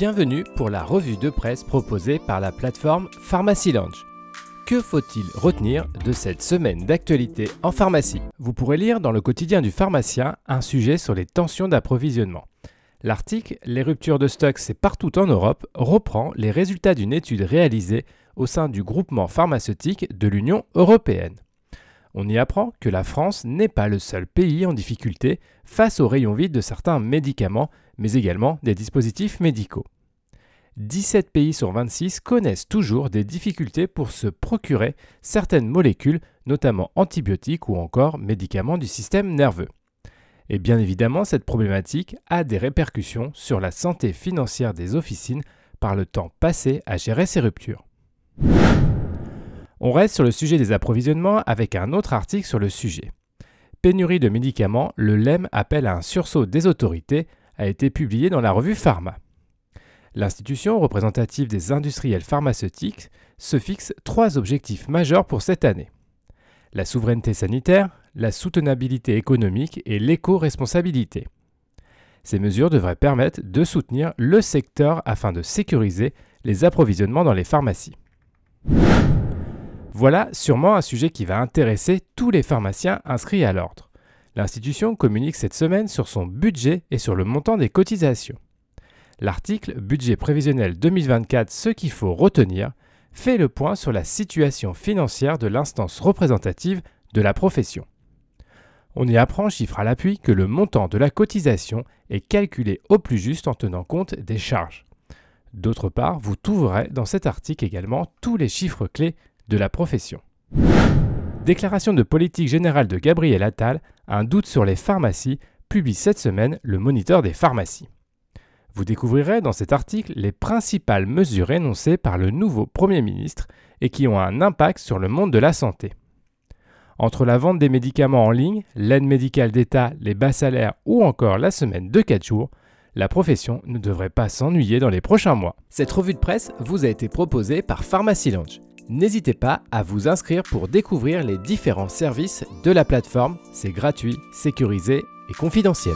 Bienvenue pour la revue de presse proposée par la plateforme Pharmacy Lounge. Que faut-il retenir de cette semaine d'actualité en pharmacie? Vous pourrez lire dans le quotidien du pharmacien un sujet sur les tensions d'approvisionnement. L'article Les ruptures de stock, c'est partout en Europe reprend les résultats d'une étude réalisée au sein du groupement pharmaceutique de l'Union européenne. On y apprend que la France n'est pas le seul pays en difficulté face aux rayons vides de certains médicaments, mais également des dispositifs médicaux. 17 pays sur 26 connaissent toujours des difficultés pour se procurer certaines molécules, notamment antibiotiques ou encore médicaments du système nerveux. Et bien évidemment, cette problématique a des répercussions sur la santé financière des officines par le temps passé à gérer ces ruptures. On reste sur le sujet des approvisionnements avec un autre article sur le sujet. Pénurie de médicaments, le LEM appelle à un sursaut des autorités, a été publié dans la revue Pharma. L'institution représentative des industriels pharmaceutiques se fixe trois objectifs majeurs pour cette année. La souveraineté sanitaire, la soutenabilité économique et l'éco-responsabilité. Ces mesures devraient permettre de soutenir le secteur afin de sécuriser les approvisionnements dans les pharmacies. Voilà sûrement un sujet qui va intéresser tous les pharmaciens inscrits à l'ordre. L'institution communique cette semaine sur son budget et sur le montant des cotisations. L'article Budget prévisionnel 2024, ce qu'il faut retenir, fait le point sur la situation financière de l'instance représentative de la profession. On y apprend, chiffre à l'appui, que le montant de la cotisation est calculé au plus juste en tenant compte des charges. D'autre part, vous trouverez dans cet article également tous les chiffres clés de la profession. Déclaration de politique générale de Gabriel Attal, un doute sur les pharmacies, publie cette semaine le Moniteur des pharmacies. Vous découvrirez dans cet article les principales mesures énoncées par le nouveau Premier ministre et qui ont un impact sur le monde de la santé. Entre la vente des médicaments en ligne, l'aide médicale d'État, les bas salaires ou encore la semaine de 4 jours, la profession ne devrait pas s'ennuyer dans les prochains mois. Cette revue de presse vous a été proposée par Pharmacy Lounge. N'hésitez pas à vous inscrire pour découvrir les différents services de la plateforme. C'est gratuit, sécurisé et confidentiel.